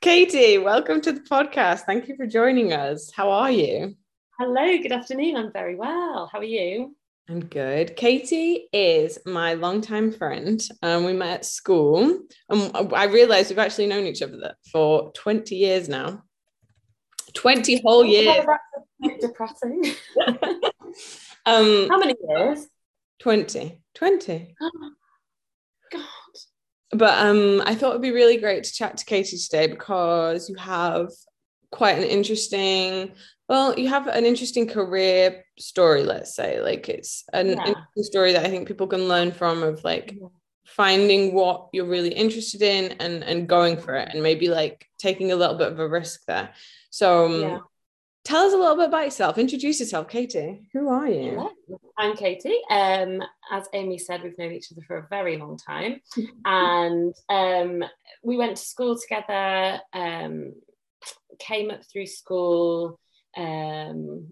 Katie, welcome to the podcast. Thank you for joining us. How are you? Hello, good afternoon. I'm very well. How are you? I'm good. Katie is my longtime friend. Um, we met at school. and I realized we've actually known each other for 20 years now. 20 whole years. depressing. um, How many years? 20. 20. But um, I thought it'd be really great to chat to Katie today because you have quite an interesting well you have an interesting career story let's say like it's an Yeah. interesting story that i think people can learn from of like finding what you're really interested in and and going for it and maybe like taking a little bit of a risk there so um, Yeah. Tell us a little bit about yourself introduce yourself katie who are you Hello. I'm Katie. Um, as Amy said, we've known each other for a very long time, and um, we went to school together. Um, came up through school, um,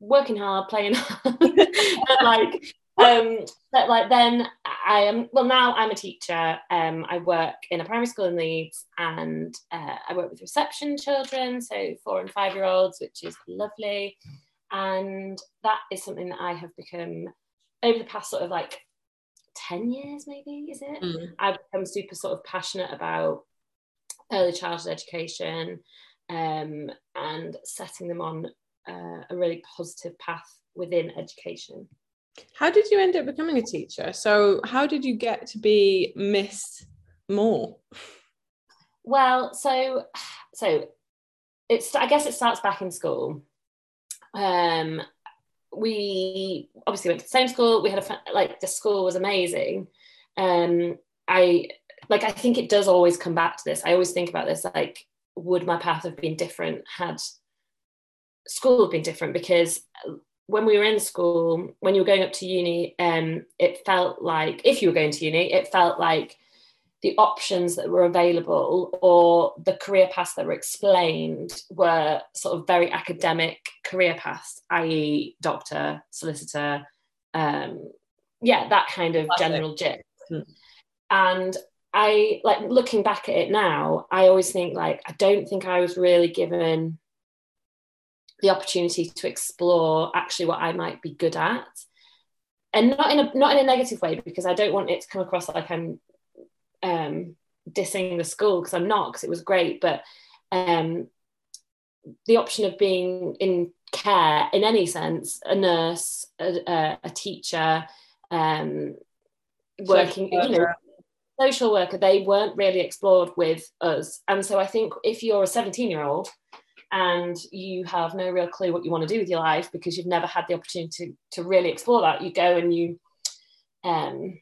working hard, playing hard, like. Um, but like then I am well now I'm a teacher. Um, I work in a primary school in Leeds, and uh, I work with reception children, so four and five year olds, which is lovely and that is something that I have become over the past sort of like 10 years maybe is it Mm. I've become super sort of passionate about early childhood education um, and setting them on uh, a really positive path within education how did you end up becoming a teacher so how did you get to be miss Moore Well, so so it's I guess it starts back in school. Um, we obviously went to the same school. We had a like the school was amazing. Um, I like I think it does always come back to this. I always think about this like would my path have been different had school been different because when we were in school when you were going up to uni um it felt like if you were going to uni it felt like the options that were available or the career paths that were explained were sort of very academic career paths, i.e., doctor, solicitor, um, yeah, that kind of Classic. general gist. Hmm. And I like looking back at it now, I always think like I don't think I was really given the opportunity to explore actually what I might be good at. And not in a not in a negative way because I don't want it to come across like I'm um, dissing the school because I'm not because it was great, but um, the option of being in care in any sense, a nurse, a, a, a teacher, um, working, you know, social worker, they weren't really explored with us. And so I think if you're a 17 year old and you have no real clue what you want to do with your life because you've never had the opportunity to, to really explore that, you go and you um,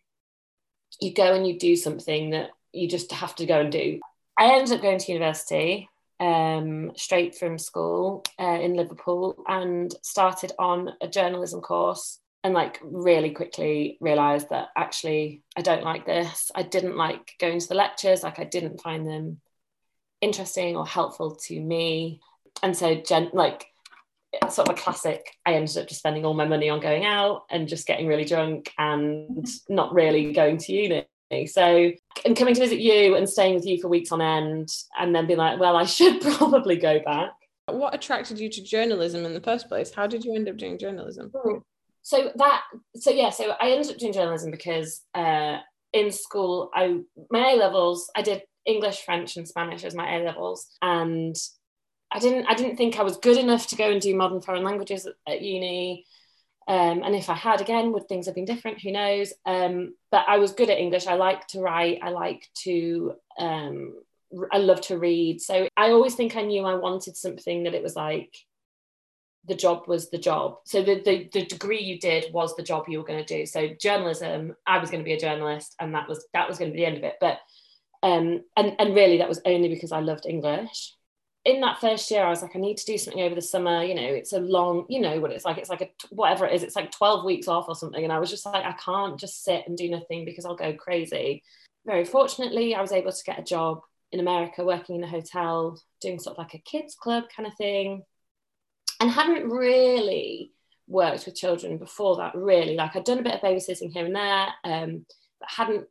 you go and you do something that you just have to go and do. I ended up going to university um, straight from school uh, in Liverpool and started on a journalism course and like really quickly realized that actually I don't like this. I didn't like going to the lectures, like I didn't find them interesting or helpful to me. And so gen- like sort of a classic I ended up just spending all my money on going out and just getting really drunk and not really going to uni. So, and coming to visit you and staying with you for weeks on end, and then being like, well, I should probably go back. what attracted you to journalism in the first place how did you end up doing journalism So that, so yeah, so I ended up doing journalism because uh, in school, I my A levels, I did English, French, and Spanish as my A levels, and I didn't, I didn't think I was good enough to go and do modern foreign languages at, at uni. Um, and if I had again, would things have been different? Who knows? Um, but I was good at English. I like to write. I like to. Um, I love to read. So I always think I knew I wanted something that it was like the job was the job. So the, the the degree you did was the job you were going to do. So journalism, I was going to be a journalist, and that was that was going to be the end of it. But um, and and really that was only because I loved English. In that first year, I was like, I need to do something over the summer. You know, it's a long, you know what it's like. It's like a whatever it is. It's like twelve weeks off or something. And I was just like, I can't just sit and do nothing because I'll go crazy. Very fortunately, I was able to get a job in America, working in a hotel, doing sort of like a kids club kind of thing and hadn't really worked with children before that really like i'd done a bit of babysitting here and there um, but hadn't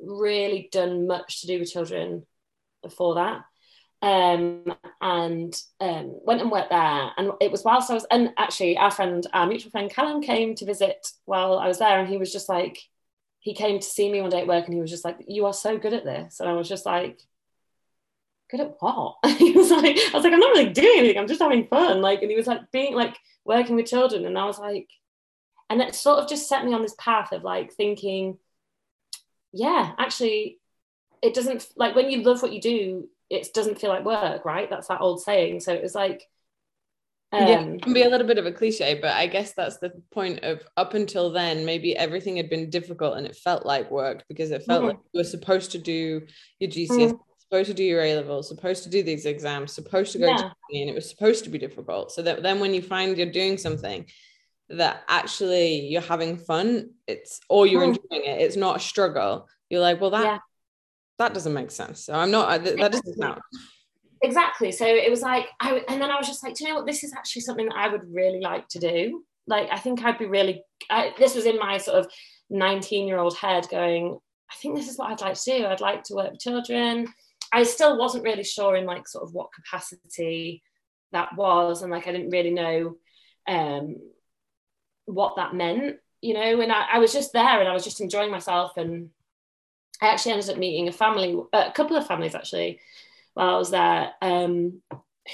really done much to do with children before that um, and um, went and worked there. And it was whilst I was, and actually, our friend, our mutual friend Callum came to visit while I was there, and he was just like, he came to see me one day at work, and he was just like, "You are so good at this," and I was just like, "Good at what?" he was like, "I was like, I'm not really doing anything. I'm just having fun." Like, and he was like, being like working with children, and I was like, and it sort of just set me on this path of like thinking, yeah, actually, it doesn't like when you love what you do it doesn't feel like work, right? That's that old saying. So it was like, um, yeah, it can be a little bit of a cliche, but I guess that's the point of up until then, maybe everything had been difficult and it felt like work because it felt mm-hmm. like you were supposed to do your GCSE, mm-hmm. supposed to do your A levels, supposed to do these exams, supposed to go yeah. to uni, and it was supposed to be difficult. So that then when you find you're doing something that actually you're having fun, it's or you're mm-hmm. enjoying it, it's not a struggle. You're like, well, that yeah that doesn't make sense. So I'm not, that doesn't count. Exactly. So it was like, I, and then I was just like, you know what? This is actually something that I would really like to do. Like, I think I'd be really, I, this was in my sort of 19 year old head going, I think this is what I'd like to do. I'd like to work with children. I still wasn't really sure in like sort of what capacity that was. And like, I didn't really know um, what that meant, you know, and I, I was just there and I was just enjoying myself and I actually ended up meeting a family, a couple of families actually, while I was there, um,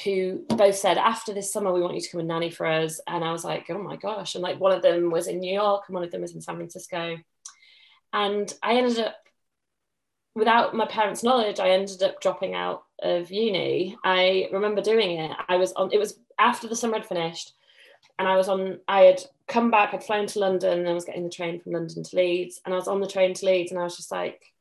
who both said, after this summer, we want you to come and nanny for us. And I was like, oh my gosh. And like one of them was in New York and one of them was in San Francisco. And I ended up, without my parents' knowledge, I ended up dropping out of uni. I remember doing it. I was on, it was after the summer had finished. And I was on, I had come back, I'd flown to London and I was getting the train from London to Leeds. And I was on the train to Leeds and I was just like,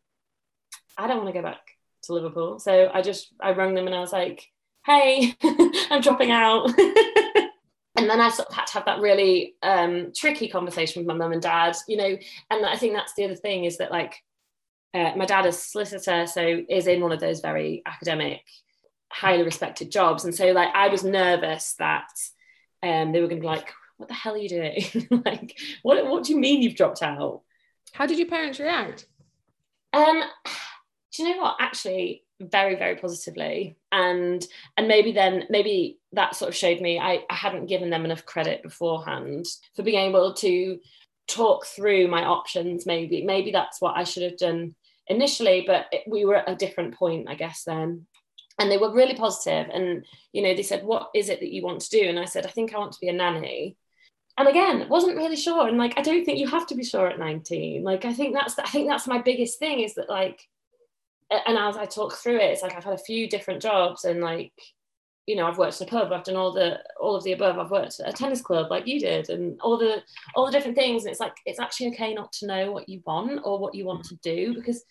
I don't want to go back to Liverpool. So I just I rang them and I was like, hey, I'm dropping out. and then I sort of had to have that really um, tricky conversation with my mum and dad, you know, and I think that's the other thing is that like uh, my dad is solicitor, so is in one of those very academic, highly respected jobs. And so like I was nervous that um, they were gonna be like, what the hell are you doing? like, what what do you mean you've dropped out? How did your parents react? Um do you know what? Actually very very positively. And and maybe then maybe that sort of showed me I, I hadn't given them enough credit beforehand for being able to talk through my options maybe. Maybe that's what i should have done initially but it, we were at a different point i guess then. And they were really positive and you know they said what is it that you want to do? And i said i think i want to be a nanny. And again wasn't really sure. And like i don't think you have to be sure at 19 like i think that's i think that's my biggest thing is that like and as I talk through it, it's like I've had a few different jobs and like, you know, I've worked in a pub, I've done all the all of the above, I've worked at a tennis club like you did, and all the all the different things. And it's like it's actually okay not to know what you want or what you want to do because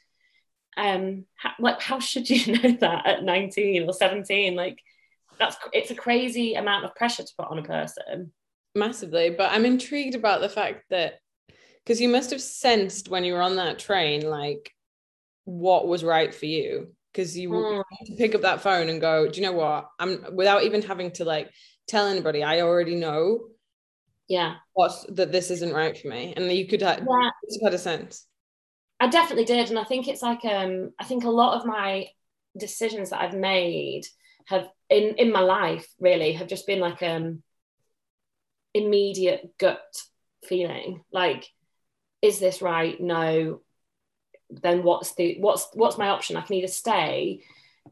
um how, like how should you know that at 19 or 17? Like that's it's a crazy amount of pressure to put on a person. Massively, but I'm intrigued about the fact that because you must have sensed when you were on that train, like what was right for you. Because you mm. pick up that phone and go do you know what? I'm without even having to like tell anybody i already know yeah. what's that this isn't right for me. And you could have, yeah. had a sense. I definitely did and i think it's like um i think a lot of my decisions that i've made have in in my life really have just been like um immediate gut feeling. Like is this right? No then what's the what's what's my option? I can either stay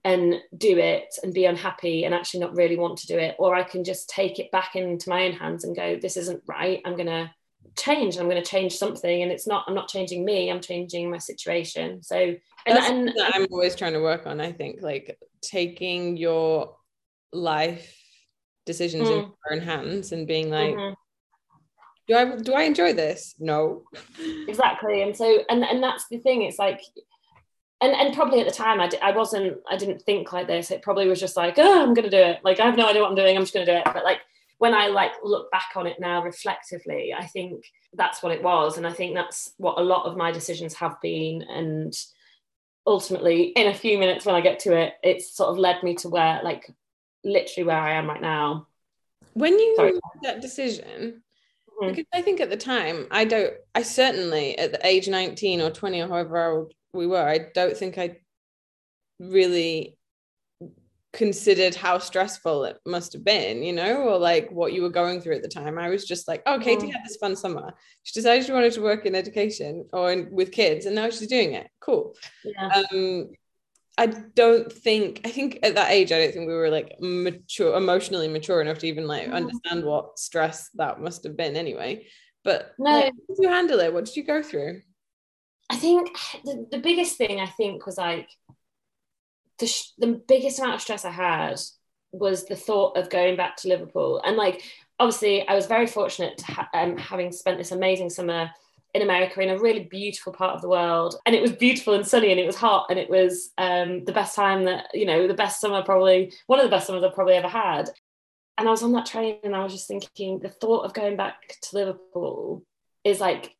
and do it and be unhappy and actually not really want to do it or i can just take it back into my own hands and go this isn't right. I'm going to change. I'm going to change something. And it's not i'm not changing me i'm changing my situation. So and, and i'm always trying to work on i think like taking your life decisions mm. in your own hands and being like mm-hmm do I do I enjoy this? No. Exactly. And so and and that's the thing. It's like and and probably at the time I, d- I wasn't I didn't think like this. It probably was just like, oh, I'm gonna do it. Like I have no idea what I'm doing. I'm just gonna do it. But like when I like look back on it now reflectively, I think that's what it was. And I think that's what a lot of my decisions have been. And ultimately, in a few minutes when I get to it, it's sort of led me to where like literally where I am right now. When you Sorry. made that decision, Mm-hmm. Because I think at the time, I don't, I certainly at the age 19 or 20 or however old we were, I don't think I really considered how stressful it must have been, you know, or like what you were going through at the time. I was just like, oh, Katie had this fun summer. She decided she wanted to work in education or in, with kids, and now she's doing it. Cool. Yeah. Um, I don't think I think at that age I don't think we were like mature emotionally mature enough to even like mm. understand what stress that must have been anyway. But no, like, how did you handle it? What did you go through? I think the, the biggest thing I think was like the, sh- the biggest amount of stress I had was the thought of going back to Liverpool. And like, obviously, I was very fortunate to ha- um, having spent this amazing summer in America in a really beautiful part of the world. And it was beautiful and sunny and it was hot and it was um, the best time that, you know, the best summer probably, one of the best summers I've probably ever had. And I was on that train and I was just thinking the thought of going back to Liverpool is like,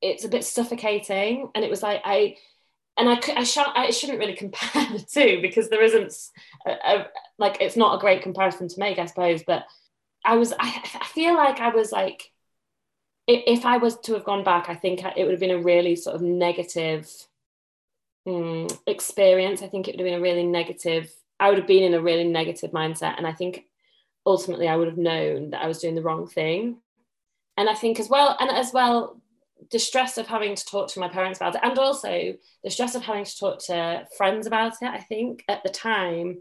it's a bit suffocating. And it was like, I, and I, I, sh- I shouldn't really compare the two because there isn't a, a, like it's not a great comparison to make I suppose but I was I, I feel like I was like if I was to have gone back I think it would have been a really sort of negative um, experience. I think it would have been a really negative I would have been in a really negative mindset and I think ultimately I would have known that I was doing the wrong thing. And I think as well and as well the stress of having to talk to my parents about it and also the stress of having to talk to friends about it i think at the time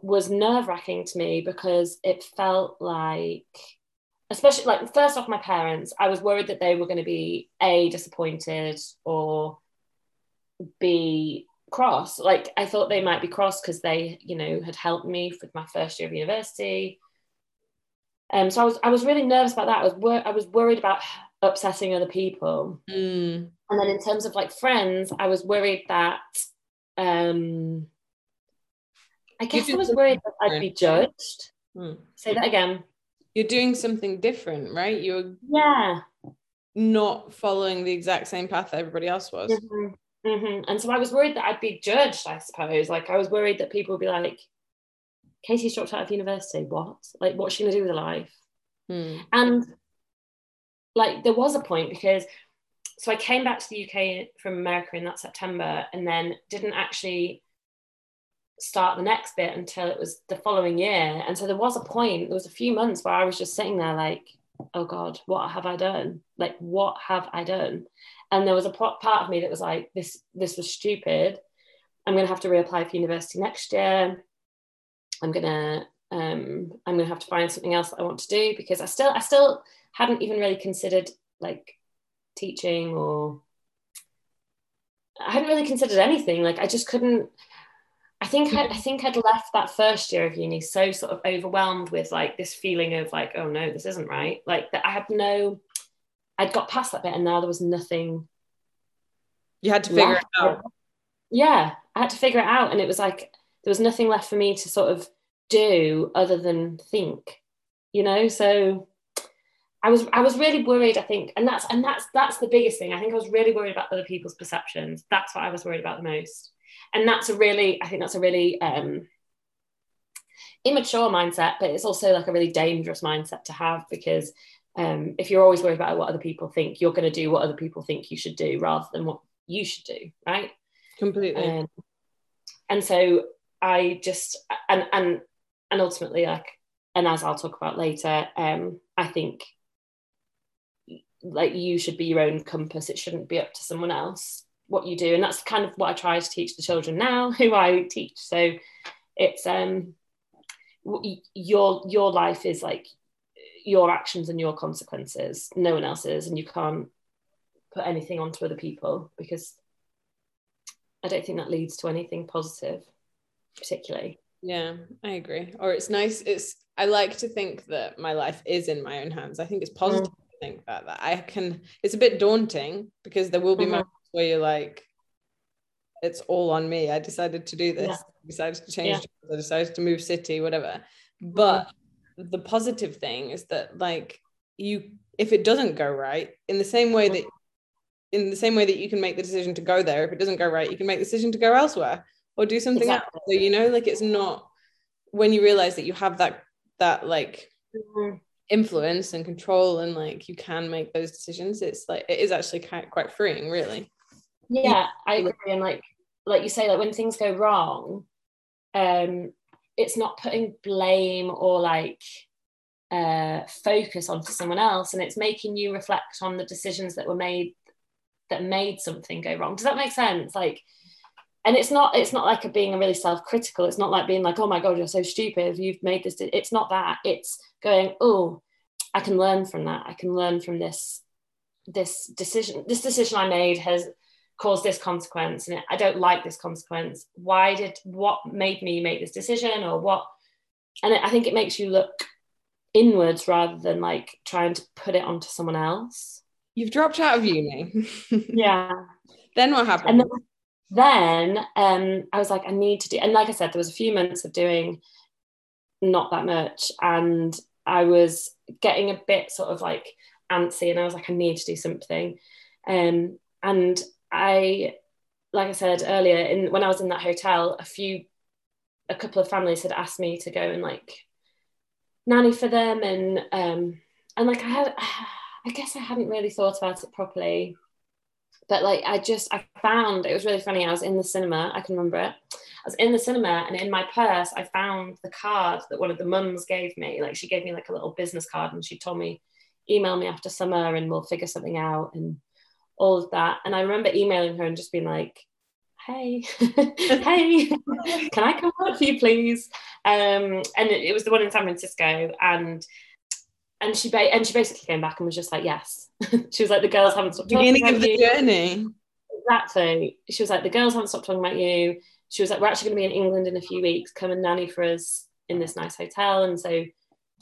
was nerve-wracking to me because it felt like especially like first off my parents i was worried that they were going to be a disappointed or b cross like i thought they might be cross because they you know had helped me with my first year of university um, so I was I was really nervous about that. I was wor- I was worried about upsetting other people. Mm. And then in terms of like friends, I was worried that um I guess I was worried that I'd be judged. Mm. Say that again. You're doing something different, right? You're yeah not following the exact same path that everybody else was. Mm-hmm. Mm-hmm. And so I was worried that I'd be judged, I suppose. Like I was worried that people would be like, Katie's dropped out of university. What? Like, what's she gonna do with her life? Mm. And like there was a point because so I came back to the UK from America in that September and then didn't actually start the next bit until it was the following year. And so there was a point, there was a few months where I was just sitting there like, oh God, what have I done? Like, what have I done? And there was a part of me that was like, this, this was stupid. I'm going to have to reapply for university next year. I'm going to, um, I'm going to have to find something else that I want to do because I still, I still hadn't even really considered like teaching or I hadn't really considered anything. Like I just couldn't. I think I, mm-hmm. I, think I'd left that first year of uni so sort of overwhelmed with like this feeling of like, oh no, this isn't right. Like that I had no. I'd got past that bit, and now there was nothing. You had to figure it out. Yeah, I had to figure it out, and it was like there was nothing left for me to sort of do other than think, you know. So I was I was really worried, I think, and that's and that's that's the biggest thing. I think I was really worried about other people's perceptions. That's what I was worried about the most. And that's a really, I think that's a really um immature mindset, but it's also like a really dangerous mindset to have because um, if you're always worried about what other people think, you're going to do what other people think you should do rather than what you should do, right? Completely. Um, and so I just and and and ultimately, like, and as I'll talk about later, um, I think like you should be your own compass it shouldn't be up to someone else what you do and that's kind of what i try to teach the children now who i teach. So it's um your your life is like your actions and your consequences. No one else's and you can't put anything onto other people because i don't think that leads to anything positive particularly. Yeah i agree. Or it's nice it's i like to think that my life is in my own hands. I think it's positive mm think that that. I can it's a bit daunting because there will be mm-hmm. moments where you're like it's all on me I decided to do this yeah. I decided to change yeah. I decided to move city whatever but mm-hmm. the positive thing is that like you if it doesn't go right in the same way that in the same way that you can make the decision to go there if it doesn't go right you can make the decision to go elsewhere or do something exactly. else so you know like it's not when you realize that you have that that like mm-hmm influence and control and like you can make those decisions it's like it is actually quite, quite freeing really yeah i agree and like like you say like when things go wrong um it's not putting blame or like uh, focus onto someone else and it's making you reflect on the decisions that were made that made something go wrong. Does that make sense? Like and it's not it's not like a being a really self-critical. It's not like being like oh my god you're so stupid. You've made this it's not that. It's going oh i can learn from that. I can learn from this this decision this decision i made has caused this consequence and i don't like this consequence. Why did what made me make this decision or what? And i think it makes you look inwards rather than like trying to put it onto someone else. You've dropped out of uni. Yeah. Then what happened and then, then um, i was like i need to do and like i said there was a few months of doing not that much and i was getting a bit sort of like antsy and i was like i need to do something. Um, and I, like I said earlier, in when I was in that hotel, a few, a couple of families had asked me to go and like nanny for them, and um, and like I had, I guess I hadn't really thought about it properly, but like I just I found it was really funny. I was in the cinema, I can remember it. I was in the cinema, and in my purse, I found the card that one of the mums gave me. Like she gave me like a little business card, and she told me, email me after summer, and we'll figure something out. And all of that. And I remember emailing her and just being like, hey, hey, can I come work for you, please? Um, and it, it, was the one in San Francisco. And and she ba- and she basically came back and was just like, yes. she was like, the girls haven't stopped beginning of the you. journey. Exactly. She was like, the girls haven't stopped talking about you. She was like, we're actually going to be in England in a few weeks. Come and nanny for us in this nice hotel. And so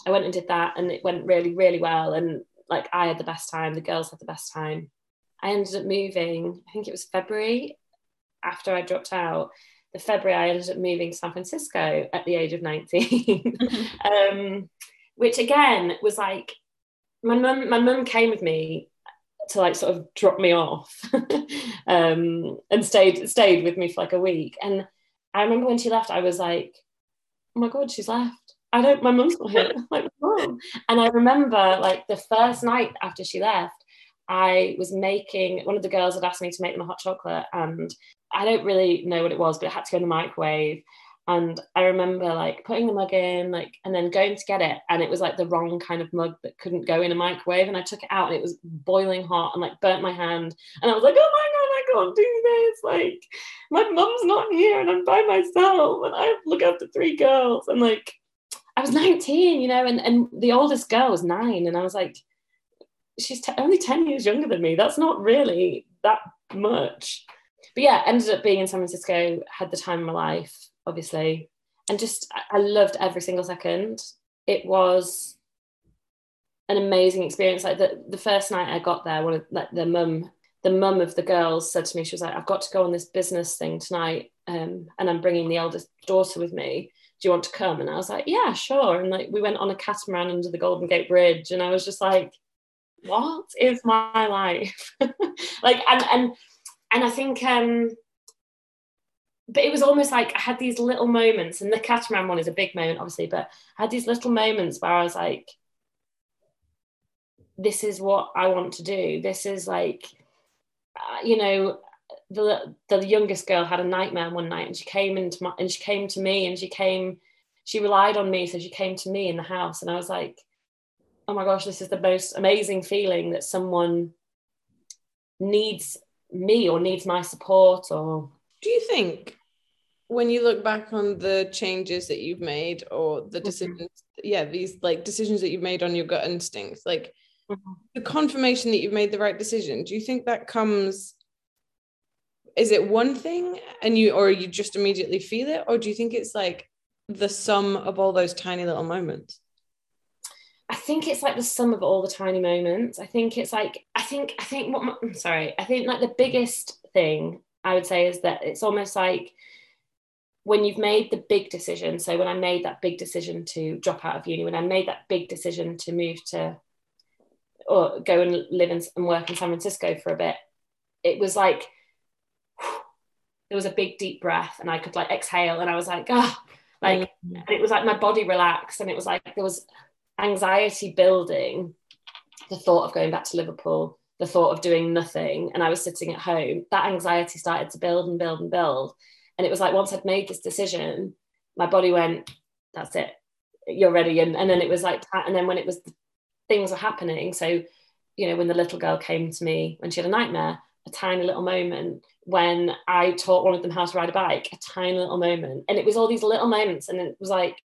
I went and did that, and it went really, really well. And like I had the best time. The girls had the best time. I ended up moving, I think it was February after I dropped out. The February, I ended up moving to San Francisco at the age of 19, um, which again was like, my mum, my mum came with me to like sort of drop me off um, and stayed stayed with me for like a week. And I remember when she left, I was like, oh my God, she's left. I don't, my mum's not here. like. And I remember like the first night after she left, I was making one of the girls had asked me to make them a hot chocolate, and I don't really know what it was, but it had to go in the microwave. And I remember like putting the mug in, like, and then going to get it, and it was like the wrong kind of mug that couldn't go in a microwave. And I took it out, and it was boiling hot, and like burnt my hand. And I was like, oh my god, I can't do this! Like, my mum's not here, and I'm by myself, and I look after three girls, and like, I was 19, you know, and and the oldest girl was nine, and I was like she's t- only 10 years younger than me. That's not really that much. But yeah, ended up being in San Francisco, had the time of my life, obviously, and just I loved every single second. It was an amazing experience. Like the, the first night I got there, one of like the mum, the mum of the girls said to me, she was like, I've got to go on this business thing tonight, um, and I'm bringing the eldest daughter with me. Do you want to come? And I was like, yeah, sure. And like we went on a catamaran under the Golden Gate Bridge, and I was just like, what is my life? Like and and and i think um but it was almost like i had these little moments and the catamaran one is a big moment obviously but i had these little moments where i was like this is what i want to do. This is like uh, you know the the youngest girl had a nightmare one night and she came into my and she came to me and she came she relied on me so she came to me in the house and i was like oh my gosh, this is the most amazing feeling that someone needs me or needs my support or do you think when you look back on the changes that you've made or the mm-hmm. decisions mm-hmm. yeah these like decisions that you've made on your gut instincts like mm-hmm. the confirmation that you've made the right decision do you think that comes is it one thing and you or you just immediately feel it or do you think it's like the sum of all those tiny little moments I think it's like the sum of all the tiny moments. I think it's like I think I think what my, I'm sorry. I think like the biggest thing I would say is that it's almost like when you've made the big decision. So when I made that big decision to drop out of uni, when I made that big decision to move to or go and live in, and work in San Francisco for a bit, it was like there was a big deep breath and I could like exhale and I was like, ah, oh, like mm-hmm. it was like my body relaxed and it was like there was anxiety building the thought of going back to Liverpool, the thought of doing nothing, and I was sitting at home, that anxiety started to build and build and build. And it was like once I'd made this decision, my body went, that's it you're ready and, and then it was like and then when it was things were happening so you know when the little girl came to me when she had a nightmare a tiny little moment when I taught one of them how to ride a bike, a tiny little moment. And it was all these little moments. And it was like,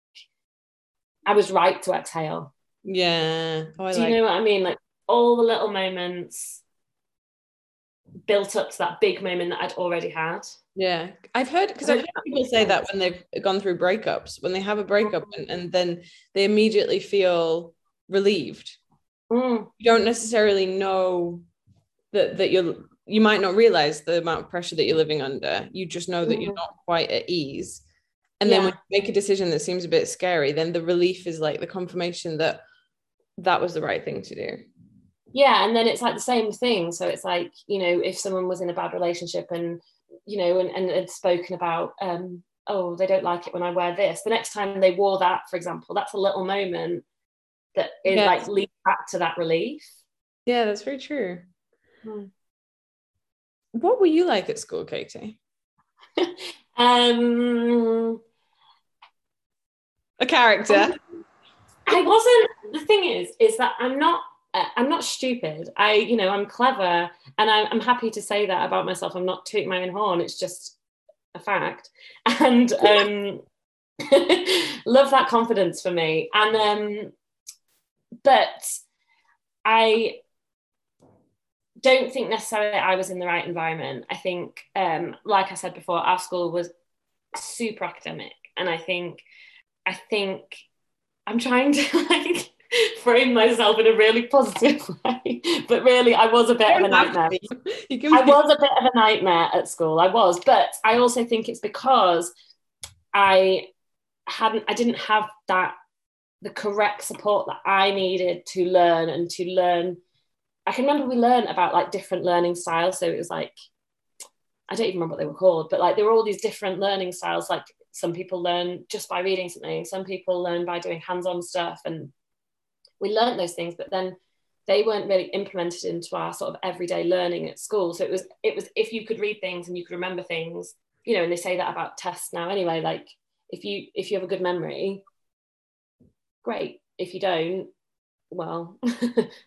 I was right to exhale. Yeah. Oh, Do you know what I mean? Like all the little moments built up to that big moment that I'd already had. Yeah. I've heard, because I've heard people say that when they've gone through breakups, when they have a breakup and, and then they immediately feel relieved. Mm. You don't necessarily know that that you're you might not realize the amount of pressure that you're living under. You just know that mm-hmm. you're not quite at ease. And yeah. then when you make a decision that seems a bit scary, then the relief is like the confirmation that that was the right thing to do. Yeah. And then it's like the same thing. So it's like, you know, if someone was in a bad relationship and, you know, and, and had spoken about, um, oh, they don't like it when I wear this, the next time they wore that, for example, that's a little moment that is like leads back to that relief. Yeah, that's very true. Hmm what were you like at school, Katie? um, a character. I wasn't. The thing is, is that I'm not. Uh, I'm not stupid. I, you know, I'm clever, and I, I'm happy to say that about myself. I'm not tooting my own horn. It's just a fact, and um, love that confidence for me. And um, but I don't think necessarily I was in the right environment. I think, um, like I said before, our school was super academic, and I think, I think, I'm trying to like frame myself in a really positive way, but really, I was a bit of a nightmare. I was a bit of a nightmare at school. I was, but I also think it's because I hadn't, I didn't have that the correct support that I needed to learn and to learn I can remember we learned about like different learning styles. So it was like, I don't even remember what they were called, but like there were all these different learning styles. Like some people learn just by reading something, some people learn by doing hands-on stuff. And we learned those things, but then they weren't really implemented into our sort of everyday learning at school. So it was, it was if you could read things and you could remember things, you know, and they say that about tests now anyway, like if you if you have a good memory, great. If you don't, well,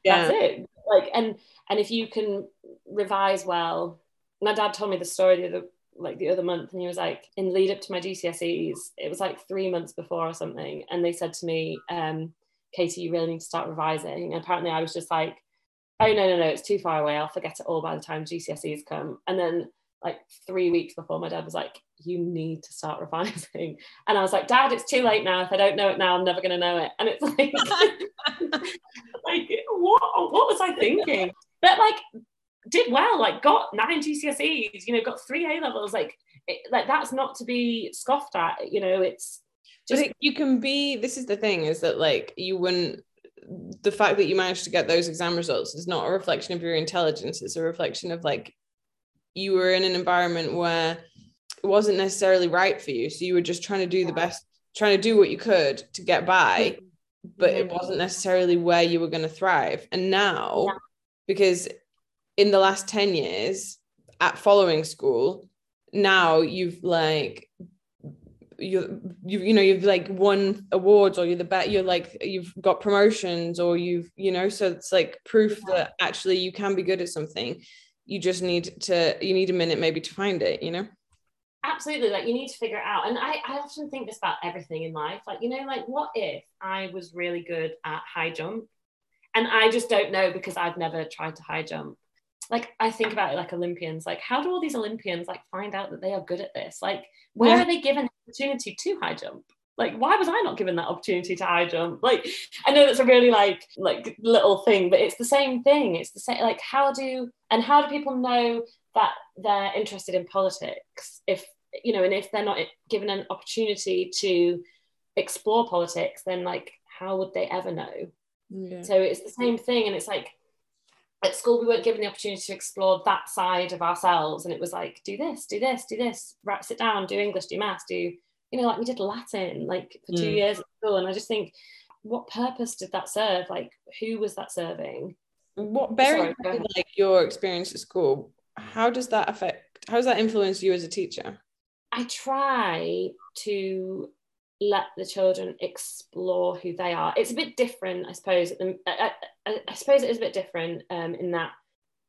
yeah. that's it like and and if you can revise well my dad told me the story the other like the other month and he was like in lead up to my GCSEs it was like three months before or something and they said to me um Katie you really need to start revising and apparently I was just like oh no no no it's too far away I'll forget it all by the time GCSEs come and then like three weeks before my dad was like you need to start revising and I was like dad it's too late now if I don't know it now I'm never going to know it and it's like like what what was I thinking? But like did well like got nine GCSEs you know got three A levels like it, like that's not to be scoffed at you know it's just it, you can be this is the thing is that like you wouldn't the fact that you managed to get those exam results is not a reflection of your intelligence it's a reflection of like you were in an environment where it wasn't necessarily right for you so you were just trying to do the best trying to do what you could to get by mm-hmm. but it mm-hmm. wasn't necessarily where you were going to thrive. And now yeah. because in the last 10 years at following school now you've like you you you know you've like won awards or you're the best you're like you've got promotions or you've you know so it's like proof yeah. that actually you can be good at something. You just need to you need a minute maybe to find it you know? Absolutely like you need to figure it out. And I, I often think this about everything in life like you know like what if i was really good at high jump? And i just don't know because i've never tried to high jump like i think about it like olympians like how do all these olympians like find out that they are good at this? Like where yeah. are they given opportunity to high jump? Like why was i not given that opportunity to high jump? Like i know that's a really like like little thing but it's the same thing. It's the same like how do and how do people know that they're interested in politics if you know and if they're not given an opportunity to explore politics then like how would they ever know? Yeah. so it's the same thing and it's like at school we weren't given the opportunity to explore that side of ourselves and it was like do this do this do this right sit down do english do maths do you know like we did latin like for two mm. years at school and i just think what purpose did that serve like who was that serving what bearing like your experience at school how does that affect how does that influence you as a teacher i try to let the children explore who they are. It's a bit different, I suppose. I, I, I suppose it is a bit different um, in that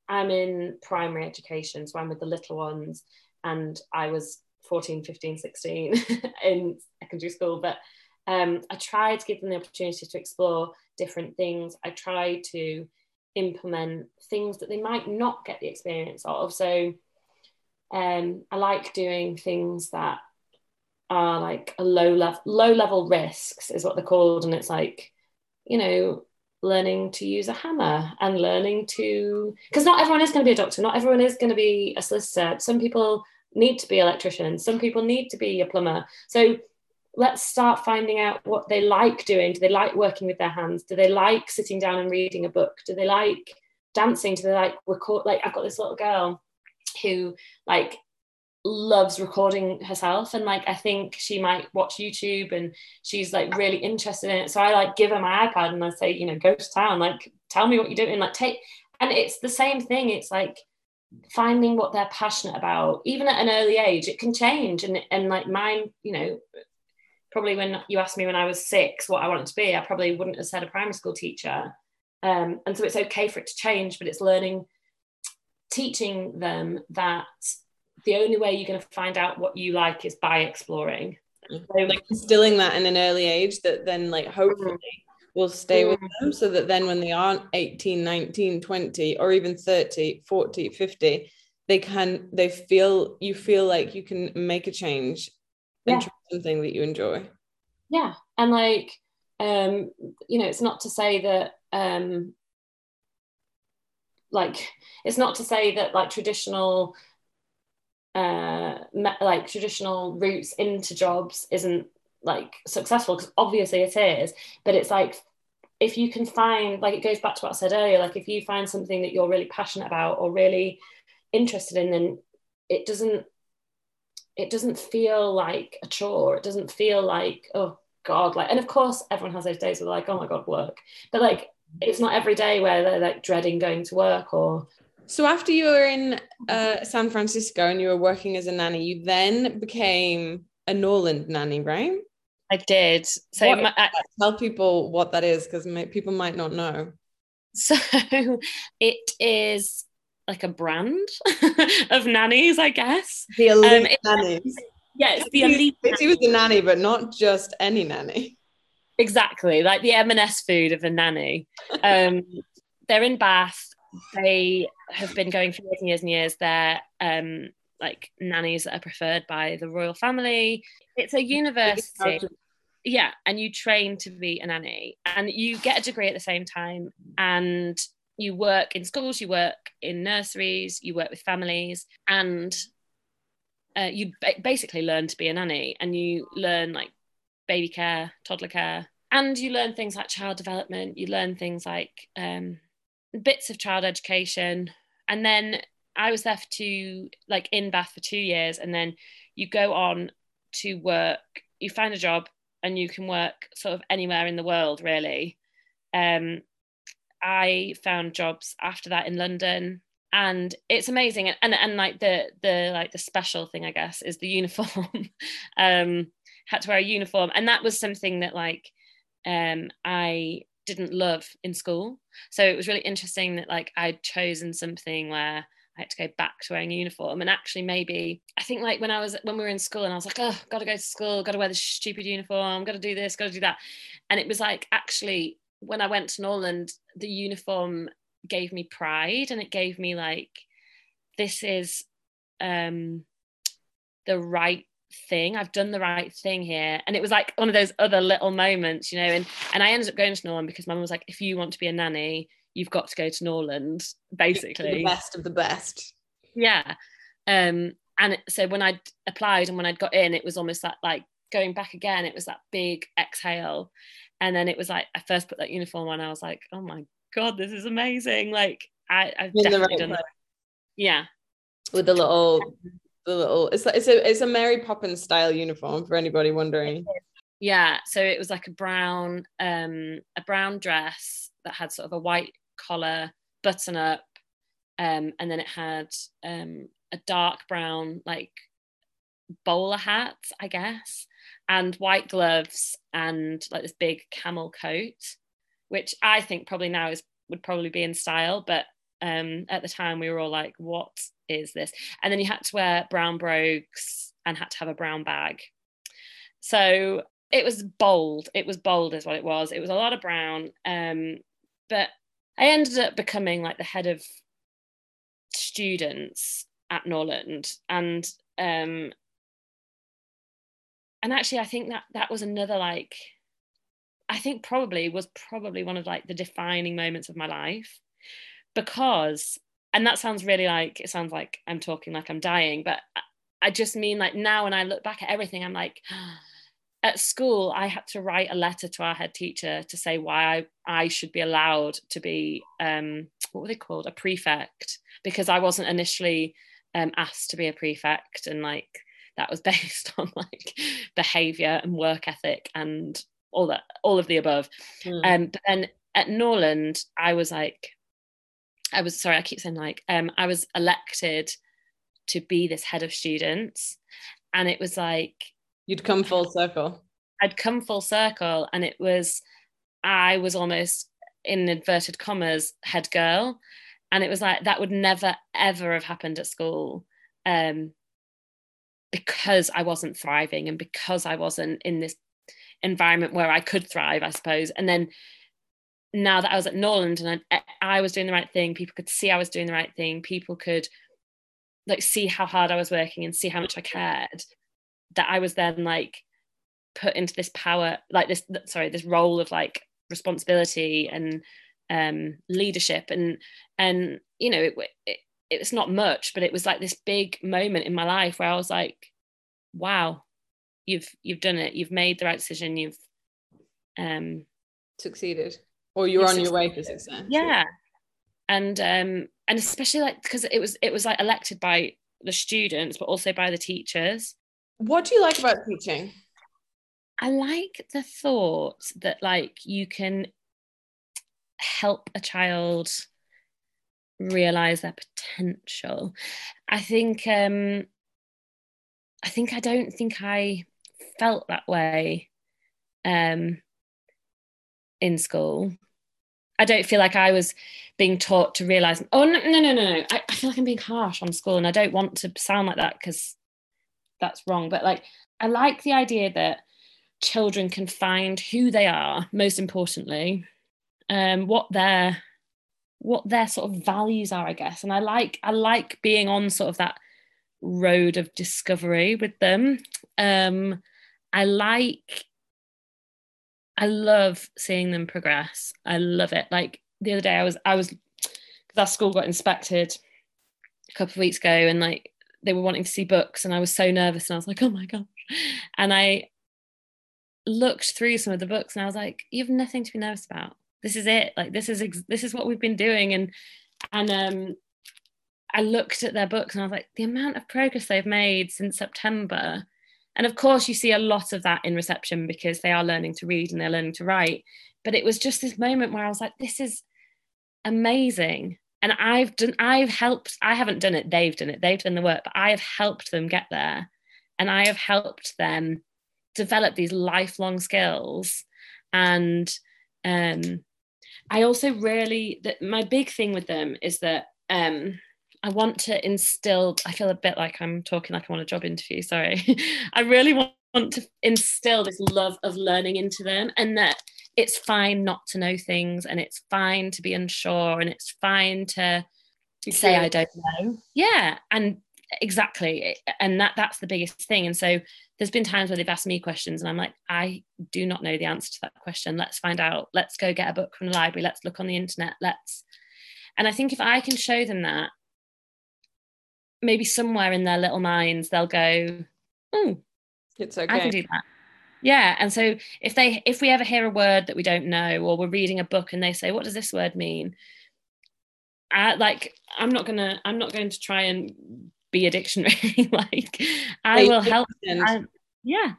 I'm in primary education, so I'm with the little ones, and I was 14, 15, 16 in secondary school. But um, I tried to give them the opportunity to explore different things. I tried to implement things that they might not get the experience of. So um, I like doing things that are like a low level low level risks is what they're called and it's like you know learning to use a hammer and learning to because not everyone is going to be a doctor not everyone is going to be a solicitor. Some people need to be electricians some people need to be a plumber. So let's start finding out what they like doing. Do they like working with their hands? Do they like sitting down and reading a book? Do they like dancing? Do they like record like i've got this little girl who like loves recording herself and like I think she might watch YouTube and she's like really interested in it. So I like give her my iPad and I say, you know, go to town, like tell me what you're doing, like take and it's the same thing. It's like finding what they're passionate about, even at an early age, it can change. And and like mine, you know, probably when you asked me when I was six what I wanted to be, I probably wouldn't have said a primary school teacher. Um, and so it's okay for it to change, but it's learning, teaching them that the only way you're going to find out what you like is by exploring. So, like instilling that in an early age that then like hopefully will stay with them so that then when they aren't 18 19 20 or even 30 40 50 they can they feel you feel like you can make a change and try something that you enjoy. Yeah and like um you know it's not to say that um like it's not to say that like traditional uh, like traditional routes into jobs isn't like successful because obviously it is but it's like if you can find like it goes back to what i said earlier like if you find something that you're really passionate about or really interested in then it doesn't it doesn't feel like a chore. It doesn't feel like oh god like and of course everyone has those days where like oh my god work. But like it's not every day where they're like dreading going to work or so after you were in uh, San Francisco and you were working as a nanny, you then became a Norland nanny, right? I did. So what, my, I, tell people what that is because people might not know. So it is like a brand of nannies, I guess. The elite um, nannies. Yeah, it's the elite. She was a nanny, but not just any nanny. Exactly, like the M&S food of a nanny. Um, they're in Bath they have been going for years and years and years. They're um, like nannies that are preferred by the royal family. It's a university. Yeah, and you train to be a nanny and you get a degree at the same time and you work in schools, you work in nurseries, you work with families and uh, you basically learn to be a nanny and you learn like baby care, toddler care, and you learn things like child development. You learn things like um, bits of child education. And then i was there for two like in bath for two years and then you go on to work you find a job and you can work sort of anywhere in the world really. Um, i found jobs after that in london and it's amazing. And, and and like the the like the special thing i guess is the uniform. Um had to wear a uniform. And that was something that like um i didn't love in school. So it was really interesting that like I'd chosen something where I had to go back to wearing a uniform. And actually, maybe I think like when I was when we were in school and I was like, oh, gotta go to school, gotta wear this stupid uniform, gotta do this, gotta do that. And it was like actually when I went to Norland, the uniform gave me pride and it gave me like this is um the right thing. I've done the right thing here. And it was like one of those other little moments you know and and i ended up going to norland because my mum was like if you want to be a nanny you've got to go to norland basically. The best of the best. Yeah. Um and so when i'd applied and when i'd got in it was almost that like going back again it was that big exhale. And then it was like i first put that uniform on i was like oh my god this is amazing. Like I, i've in definitely right done that. Yeah. With the little the little it's it's a it's a Mary Poppins style uniform for anybody wondering. Yeah, so it was like a brown um a brown dress that had sort of a white collar, button up, um, and then it had um a dark brown like bowler hat, I guess. and white gloves and like this big camel coat, which I think probably now is would probably be in style, but um, at the time we were all like, what is this? And then you had to wear brown brogues and had to have a brown bag. So it was bold. It was bold, is what it was. It was a lot of brown. Um, but I ended up becoming like the head of students at Norland, and um, and actually, I think that that was another like, I think probably was probably one of like the defining moments of my life, because, and that sounds really like it sounds like I'm talking like I'm dying, but I just mean like now when I look back at everything, I'm like at school, I had to write a letter to our head teacher to say why I, I should be allowed to be, um, what were they called? A prefect, because I wasn't initially um, asked to be a prefect. And like that was based on like behavior and work ethic and all that, all of the above. Mm. Um, but then at Norland, I was like, I was sorry, I keep saying like, um, I was elected to be this head of students. And it was like, You'd come full circle. I'd come full circle, and it was, I was almost in inverted commas head girl, and it was like that would never ever have happened at school, um, because I wasn't thriving and because I wasn't in this environment where I could thrive, I suppose. And then now that I was at Norland and I, I was doing the right thing, people could see I was doing the right thing. People could like see how hard I was working and see how much I cared that I was then like put into this power, like this, sorry, this role of like responsibility and um, leadership, and and you know, it, it it's not much, but it was like this big moment in my life where I was like, wow, you've you've done it, you've made the right decision, you've um succeeded, or you're on your way to success. Yeah, and um and especially like because it was it was like elected by the students, but also by the teachers. What do you like about teaching? I like the thought that like you can help a child realize their potential. I think um I think I don't think I felt that way um in school. I don't feel like I was being taught to realize, oh no, no, no, no. I, I feel like I'm being harsh on school and I don't want to sound like that because that's wrong but like i like the idea that children can find who they are most importantly um what their what their sort of values are i guess and i like i like being on sort of that road of discovery with them um i like i love seeing them progress i love it like the other day i was i was because our school got inspected a couple of weeks ago and like they were wanting to see books and I was so nervous and I was like, oh my gosh. And I looked through some of the books and I was like, you have nothing to be nervous about. This is it. Like this is ex- this is what we've been doing. And and um I looked at their books and I was like, the amount of progress they've made since September. And of course, you see a lot of that in reception because they are learning to read and they're learning to write. But it was just this moment where I was like, this is amazing. And I've done I've helped I haven't done it they've done it they've done the work but I have helped them get there. And I have helped them develop these lifelong skills. And um I also really that my big thing with them is that um I want to instill I feel a bit like I'm talking like I'm on a job interview sorry I really want to instill this love of learning into them and that it's fine not to know things and it's fine to be unsure and it's fine to say I don't know. Yeah. And exactly. And that that's the biggest thing. And so there's been times where they've asked me questions and I'm like, I do not know the answer to that question. Let's find out. Let's go get a book from the library. Let's look on the internet. Let's and I think if I can show them that, maybe somewhere in their little minds they'll go, oh, it's okay. I can do that. Yeah and so if they if we ever hear a word that we don't know or we're reading a book and they say what does this word mean? I, like i'm not gonna i'm not going to try and be a dictionary like i will help I, yeah.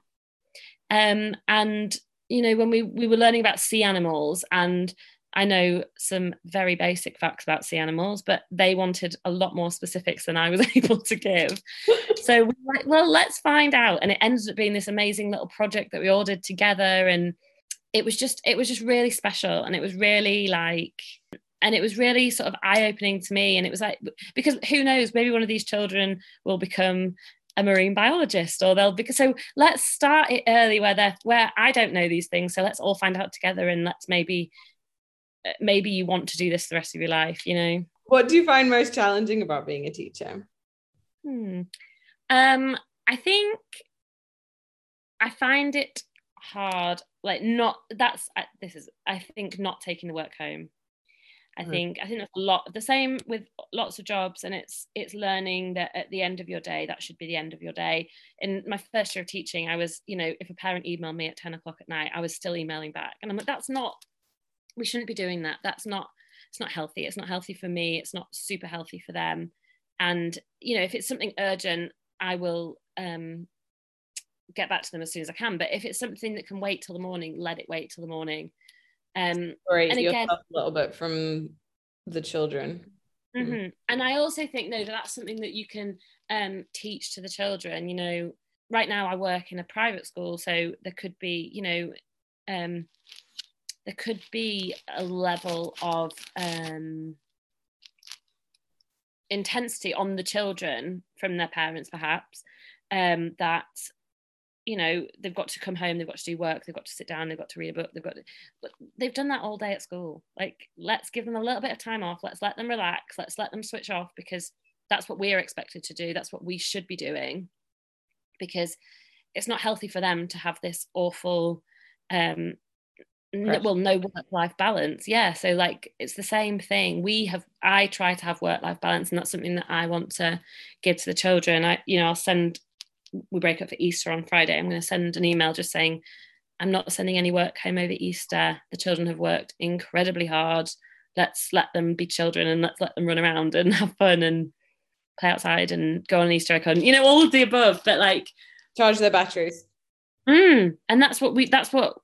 Um and you know when we we were learning about sea animals and I know some very basic facts about sea animals, but they wanted a lot more specifics than I was able to give. so we were like, well, let's find out. And it ended up being this amazing little project that we all did together. And it was just, it was just really special. And it was really like, and it was really sort of eye-opening to me. And it was like, because who knows, maybe one of these children will become a marine biologist or they'll because so let's start it early where they're where I don't know these things. So let's all find out together and let's maybe maybe you want to do this the rest of your life, you know. What do you find most challenging about being a teacher? Hmm. Um, I think I find it hard, like not that's this is I think not taking the work home. I mm. think I think that's a lot the same with lots of jobs and it's it's learning that at the end of your day that should be the end of your day. In my first year of teaching, I was, you know, if a parent emailed me at 10 o'clock at night, I was still emailing back. And I'm like, that's not we shouldn't be doing that. That's not it's not healthy. It's not healthy for me. It's not super healthy for them. And you know if it's something urgent i will um get back to them as soon as i can. But if it's something that can wait till the morning let it wait till the morning. Um Great. and again a little bit from the children. Mm-hmm. and i also think no that's something that you can um teach to the children. You know right now i work in a private school so there could be you know um there could be a level of um, intensity on the children from their parents, perhaps, um, that you know they've got to come home, they've got to do work, they've got to sit down, they've got to read a book, they've got to, but they've done that all day at school. Like, let's give them a little bit of time off. Let's let them relax. Let's let them switch off because that's what we're expected to do. That's what we should be doing because it's not healthy for them to have this awful um, well no work life balance yeah so like it's the same thing. We have i try to have work life balance and that's something that i want to give to the children. I you know i'll send we break up for easter on friday. I'm going to send an email just saying i'm not sending any work home over easter. The children have worked incredibly hard. Let's let them be children and let's let them run around and have fun and play outside and go on easter egg hunt. You know all of the above but like charge their batteries. Mm, and that's what we that's what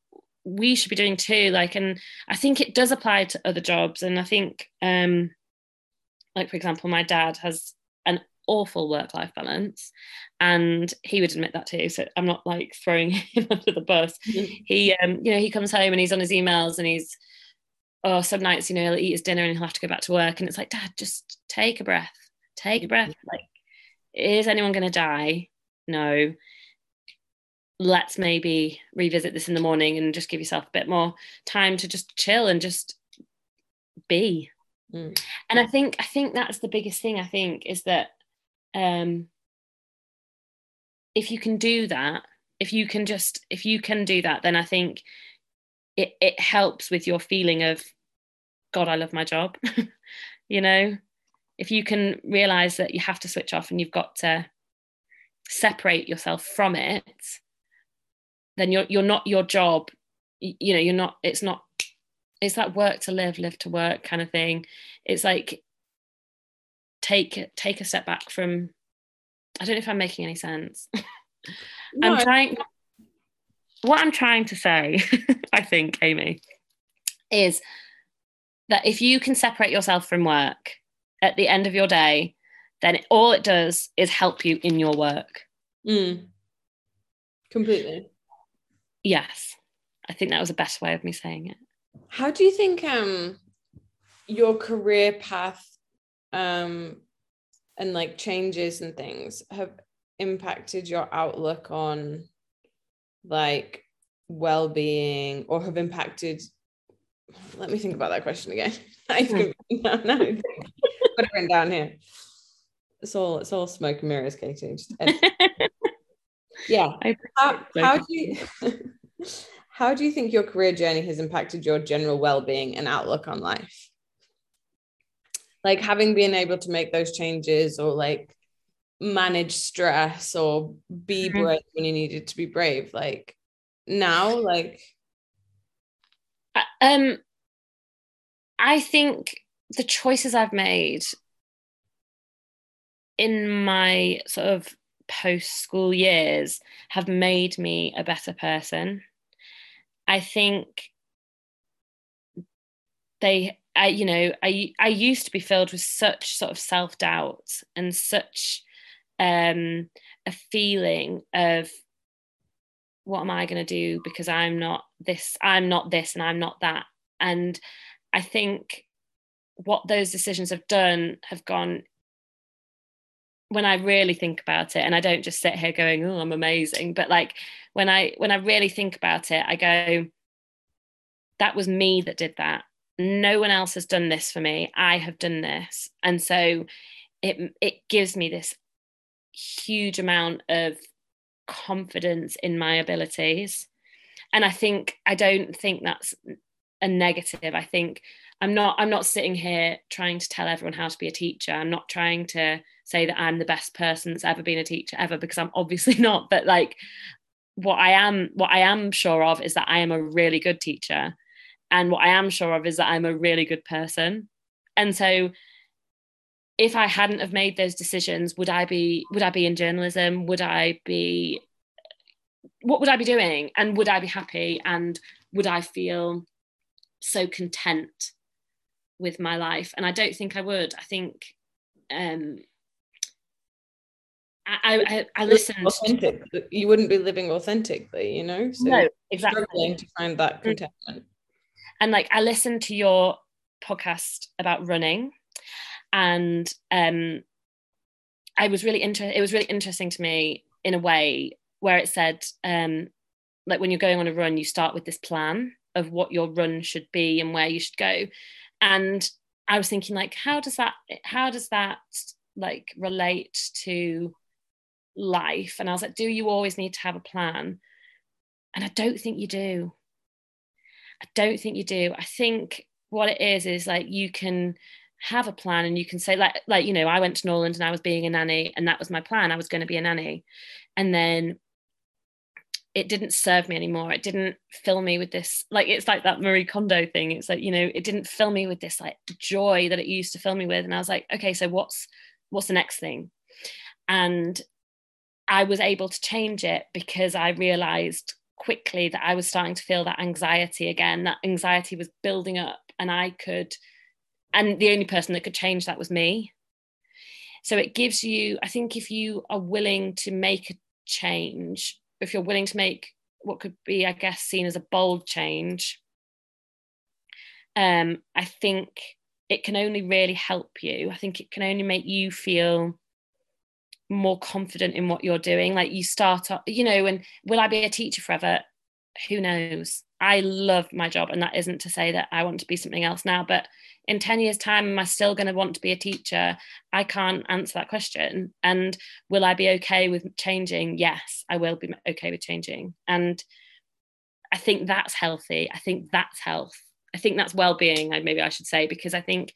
we should be doing too like and i think it does apply to other jobs and i think um like for example my dad has an awful work life balance and he would admit that too so i'm not like throwing him under the bus. Mm-hmm. he um you know he comes home and he's on his emails and he's oh some nights you know he'll eat his dinner and he'll have to go back to work and it's like dad just take a breath take a breath like is anyone going to die? No let's maybe revisit this in the morning and just give yourself a bit more time to just chill and just be. Mm. and i think i think that's the biggest thing i think is that um if you can do that if you can just if you can do that then i think it it helps with your feeling of god i love my job. You know? If you can realize that you have to switch off and you've got to separate yourself from it then you're you're not your job. You know you're not it's not it's that work to live live to work kind of thing. It's like take take a step back from i don't know if i'm making any sense. No. i'm trying what i'm trying to say i think amy is that if you can separate yourself from work at the end of your day then all it does is help you in your work. Mm. completely yes. I think that was a better way of me saying it. How do you think um your career path um and like changes and things have impacted your outlook on like well-being or have impacted let me think about that question again. No, no, put it down here. It's all it's all smoke and mirrors katie yeah. How, how do you how do you think your career journey has impacted your general well-being and outlook on life? Like having been able to make those changes or like manage stress or be mm-hmm. brave when you needed to be brave like now like um i think the choices i've made in my sort of post school years have made me a better person. I think they I you know I I used to be filled with such sort of self doubt and such um, a feeling of what am I going to do because I'm not this I'm not this and I'm not that and I think what those decisions have done have gone when I really think about it and I don't just sit here going oh I'm amazing but like when I when I really think about it I go that was me that did that. No one else has done this for me. I have done this. And so it it gives me this huge amount of confidence in my abilities. And i think i don't think that's a negative. I think i'm not i'm not sitting here trying to tell everyone how to be a teacher i'm not trying to say that i'm the best person that's ever been a teacher ever because i'm obviously not but like what i am what i am sure of is that i am a really good teacher and what I am sure of is that I'm a really good person. And so if I hadn't have made those decisions, would I be would I be in journalism? Would I be what would I be doing? And would I be happy? And would I feel so content with my life? And I don't think I would. I think um I, I, I listened. Authentic. You wouldn't be living authentically, you know. So no, exactly. Struggling to find that contentment and like I listened to your podcast about running and um I was really interested it was really interesting to me in a way where it said um like when you're going on a run you start with this plan of what your run should be and where you should go and I was thinking like how does that how does that like relate to life? And I was like do you always need to have a plan? And I don't think you do. I don't think you do. I think what it is is like you can have a plan and you can say like like you know I went to Norland and I was being a nanny and that was my plan. I was going to be a nanny. And then it didn't serve me anymore it didn't fill me with this like it's like that Marie Kondo thing it's like you know it didn't fill me with this like joy that it used to fill me with and I was like okay so what's what's the next thing and I was able to change it because I realized quickly that I was starting to feel that anxiety again. That anxiety was building up, and I could, and the only person that could change that was me. So it gives you, I think, if you are willing to make a change, if you're willing to make what could be, I guess, seen as a bold change, um, I think it can only really help you. I think it can only make you feel more confident in what you're doing. Like you start up you know and will i be a teacher forever? Who knows i love my job and that isn't to say that i want to be something else now but in 10 years time am i still going to want to be a teacher i can't answer that question and will i be okay with changing yes i will be okay with changing and i think that's healthy i think that's health i think that's well-being maybe i should say because i think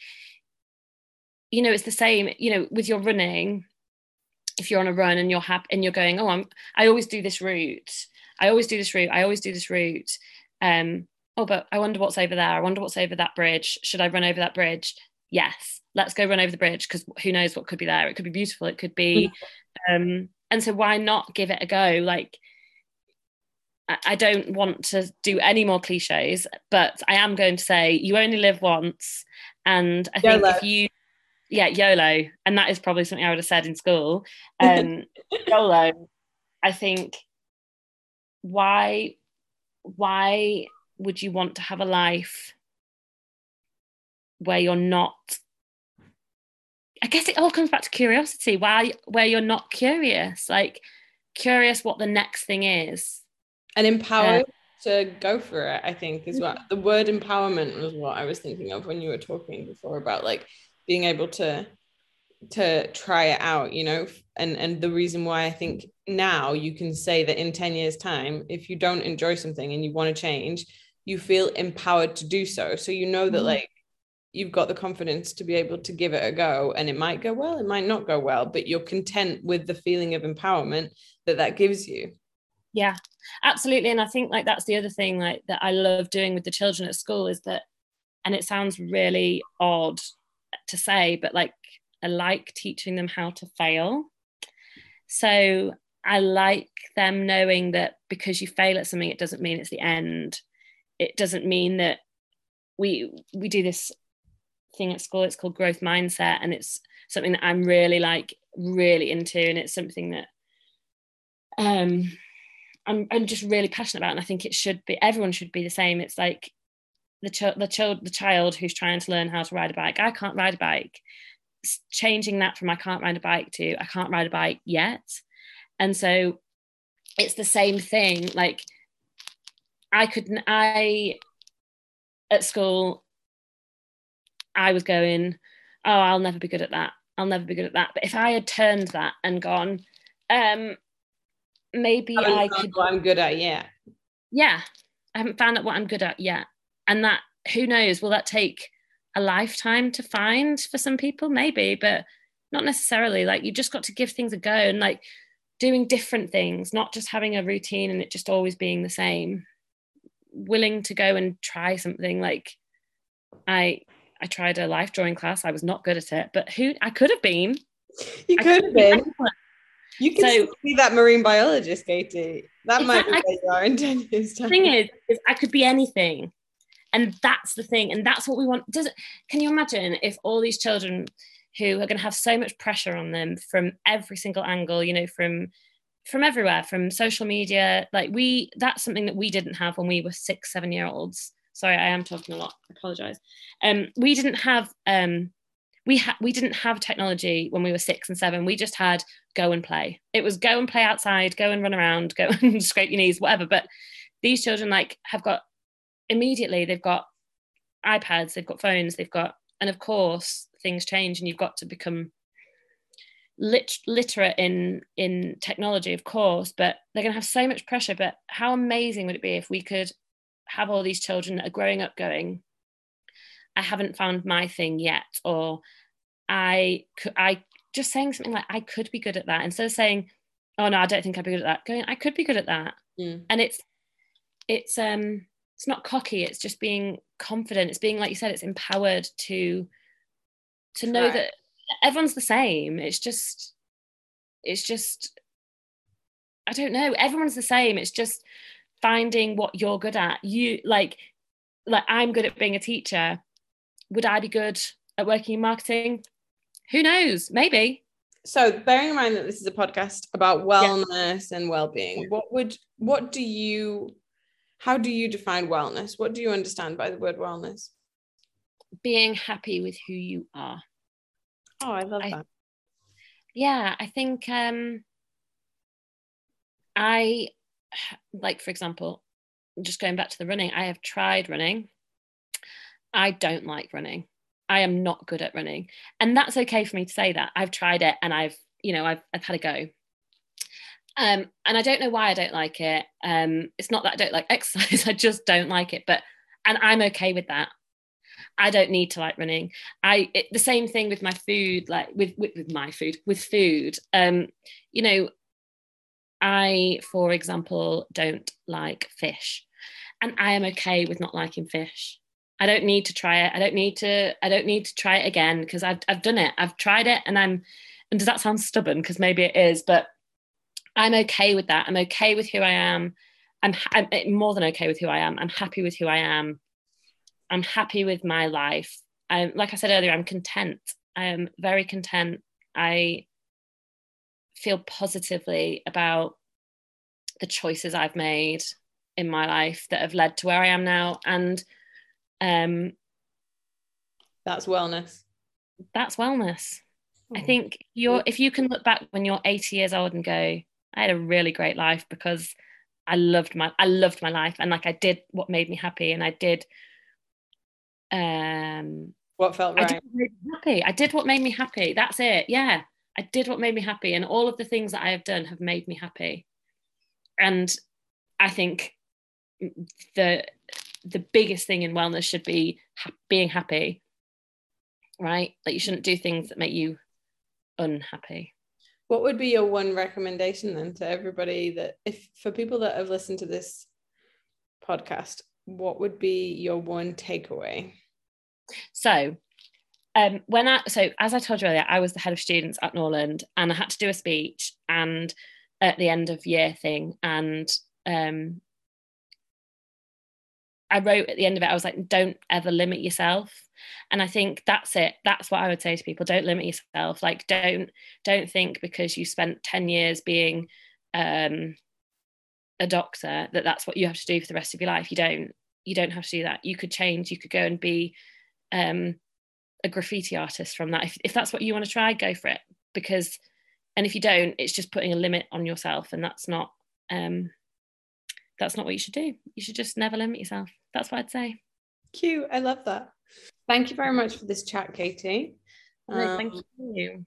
you know it's the same you know with your running if you're on a run and you're happy and you're going, oh, I'm I always do this route. I always do this route. I always do this route. Um, oh, but I wonder what's over there. I wonder what's over that bridge. Should I run over that bridge? Yes, let's go run over the bridge because who knows what could be there. It could be beautiful. It could be, um, and so why not give it a go? Like, I don't want to do any more cliches, but I am going to say you only live once, and I think if you yeah, YOLO. And that is probably something I would have said in school. Um, YOLO, I think why why would you want to have a life where you're not I guess it all comes back to curiosity. Why where you're not curious, like curious what the next thing is. And empowered uh, to go for it, I think, is what the word empowerment was what I was thinking of when you were talking before about like being able to to try it out you know and and the reason why i think now you can say that in 10 years time if you don't enjoy something and you want to change you feel empowered to do so so you know that mm-hmm. like you've got the confidence to be able to give it a go and it might go well it might not go well but you're content with the feeling of empowerment that that gives you yeah absolutely and i think like that's the other thing like that i love doing with the children at school is that and it sounds really odd to say, but like I like teaching them how to fail. So I like them knowing that because you fail at something, it doesn't mean it's the end. It doesn't mean that we we do this thing at school. It's called growth mindset, and it's something that I'm really like really into, and it's something that um I'm I'm just really passionate about, and I think it should be everyone should be the same. It's like the child the child the child who's trying to learn how to ride a bike. I can't ride a bike. Changing that from I can't ride a bike to I can't ride a bike yet, and so it's the same thing. Like I couldn't, I at school I was going, oh, I'll never be good at that. I'll never be good at that. But if I had turned that and gone, um, maybe I, I could. What I'm good at yeah. Yeah, I haven't found out what I'm good at yet, and that who knows? Will that take a lifetime to find for some people? Maybe, but not necessarily. Like you just got to give things a go and like doing different things, not just having a routine and it just always being the same. Willing to go and try something like I I tried a life drawing class. I was not good at it, but who I could have been. You could have been. You can so, be that marine biologist, Katie. That might be where you are in 10 years' time. The thing is, is, I could be anything. And that's the thing. And that's what we want. Does it, can you imagine if all these children who are going to have so much pressure on them from every single angle, you know, from from everywhere, from social media, like we that's something that we didn't have when we were six, seven year olds. Sorry, I am talking a lot. I apologize. Um, we didn't have um we had we didn't have technology when we were six and seven. We just had go and play. It was go and play outside, go and run around, go and scrape your knees, whatever. But these children like have got immediately they've got iPads, they've got phones, they've got, and of course things change, and you've got to become lit- literate in in technology, of course. But they're going to have so much pressure. But how amazing would it be if we could have all these children that are growing up going, I haven't found my thing yet, or I could, I just saying something like, I could be good at that instead of saying, oh no, I don't think I'd be good at that. Going, I could be good at that. Mm. And it's, it's, um, it's not cocky. It's just being confident. It's being, like you said, it's empowered to, to know that everyone's the same. It's just, it's just, I don't know. Everyone's the same. It's just finding what you're good at. You like, like I'm good at being a teacher would I be good at working in marketing? Who knows? Maybe. So, bearing in mind that this is a podcast about wellness yeah. and well-being, what would what do you how do you define wellness? What do you understand by the word wellness? Being happy with who you are. Oh, I love I, that. Yeah, I think um I like for example, just going back to the running, I have tried running I don't like running. I am not good at running. And that's okay for me to say that. I've tried it and I've, you know, I've, I've had a go. Um, and I don't know why I don't like it. Um, it's not that I don't like exercise, I just don't like it. But, and I'm okay with that. I don't need to like running. I, it, the same thing with my food, like with, with, with my food, with food. Um, you know, I, for example, don't like fish. And I am okay with not liking fish. I don't need to try it. I don't need to. I don't need to try it again because I've I've done it. I've tried it, and I'm. And does that sound stubborn? Because maybe it is, but I'm okay with that. I'm okay with who I am. I'm, I'm more than okay with who I am. I'm happy with who I am. I'm happy with my life. I'm like I said earlier. I'm content. I'm very content. I feel positively about the choices I've made in my life that have led to where I am now, and um, that's wellness. That's wellness. I hmm. think you're if you can look back when you're 80 years old and go, I had a really great life because I loved my I loved my life and like I did what made me happy and I did um what felt right. I did happy. I did what made me happy. That's it. Yeah. I did what made me happy and all of the things that I have done have made me happy. And I think the the biggest thing in wellness should be ha- being happy right like you shouldn't do things that make you unhappy what would be your one recommendation then to everybody that if for people that have listened to this podcast what would be your one takeaway so um, when I so as I told you earlier, I was the head of students at Norland, and I had to do a speech and at the end of year thing, and um, I wrote at the end of it, I was like, don't ever limit yourself. And I think that's it. That's what I would say to people. Don't limit yourself. Like don't don't think because you spent 10 years being um, a doctor that that's what you have to do for the rest of your life. You don't. You don't have to do that. You could change. You could go and be um, a graffiti artist from that. If, if that's what you want to try, go for it. Because, and if you don't, it's just putting a limit on yourself, and that's not um, that's not what you should do. You should just never limit yourself. That's what I'd say. Cute. I love that. Thank you very much for this chat, Katie. Um, thank you.